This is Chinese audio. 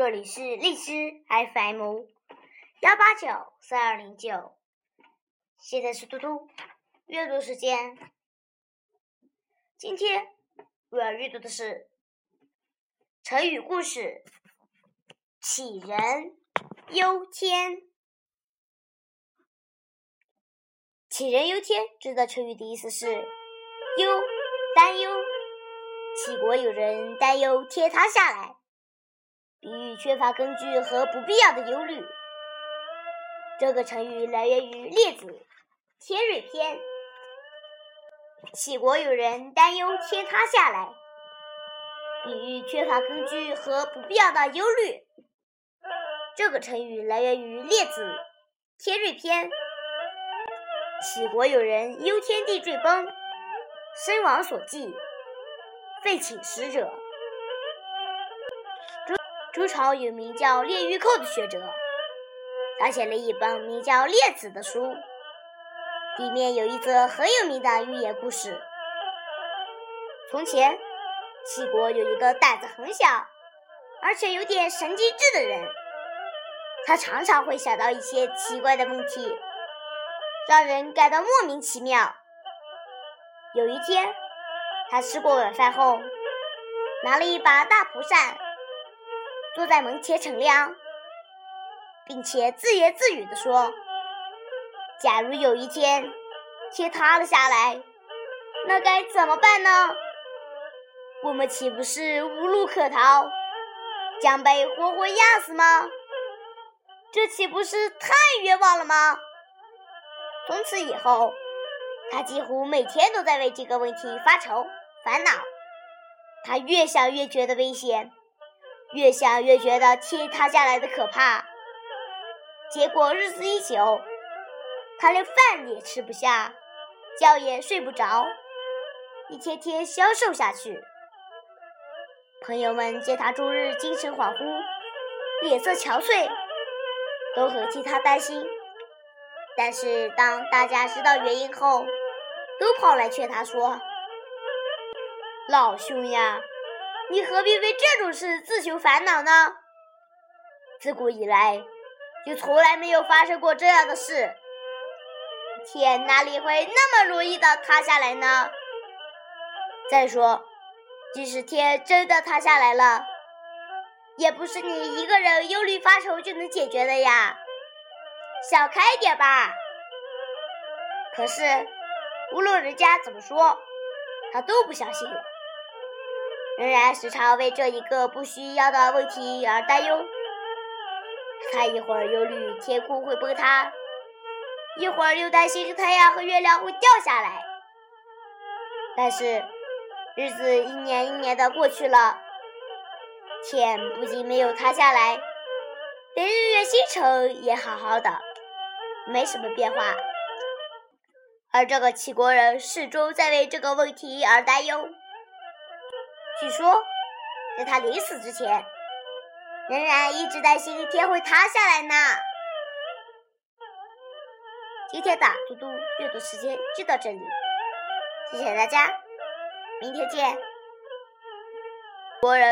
这里是荔枝 FM 幺八九三二零九，现在是嘟嘟阅读时间。今天我要阅读的是成语故事“杞人忧天”。杞人忧天这个成语的意思是忧担忧，杞国有人担忧天塌下来。比喻缺乏根据和不必要的忧虑。这个成语来源于《列子·天瑞篇》。杞国有人担忧天塌下来，比喻缺乏根据和不必要的忧虑。这个成语来源于《列子·天瑞篇》。杞国有人忧天地坠崩，身亡所祭，废寝食者。周朝有名叫列玉寇的学者，他写了一本名叫《列子》的书，里面有一则很有名的寓言故事。从前，齐国有一个胆子很小，而且有点神经质的人，他常常会想到一些奇怪的问题，让人感到莫名其妙。有一天，他吃过晚饭后，拿了一把大蒲扇。坐在门前乘凉，并且自言自语地说：“假如有一天天塌了下来，那该怎么办呢？我们岂不是无路可逃，将被活活压死吗？这岂不是太冤枉了吗？”从此以后，他几乎每天都在为这个问题发愁烦恼。他越想越觉得危险。越想越觉得天塌下来的可怕，结果日子一久，他连饭也吃不下，觉也睡不着，一天天消瘦下去。朋友们见他终日精神恍惚，脸色憔悴，都很替他担心。但是当大家知道原因后，都跑来劝他说：“老兄呀。”你何必为这种事自寻烦恼呢？自古以来，就从来没有发生过这样的事。天哪里会那么容易的塌下来呢？再说，即使天真的塌下来了，也不是你一个人忧虑发愁就能解决的呀。想开点吧。可是，无论人家怎么说，他都不相信。仍然时常为这一个不需要的问题而担忧。他一会儿忧虑天空会崩塌，一会儿又担心太阳和月亮会掉下来。但是日子一年一年的过去了，天不仅没有塌下来，连日月星辰也好好的，没什么变化。而这个齐国人始终在为这个问题而担忧。据说，在他临死之前，仍然一直担心天会塌下来呢。今天的嘟嘟阅读时间就到这里，谢谢大家，明天见。国人。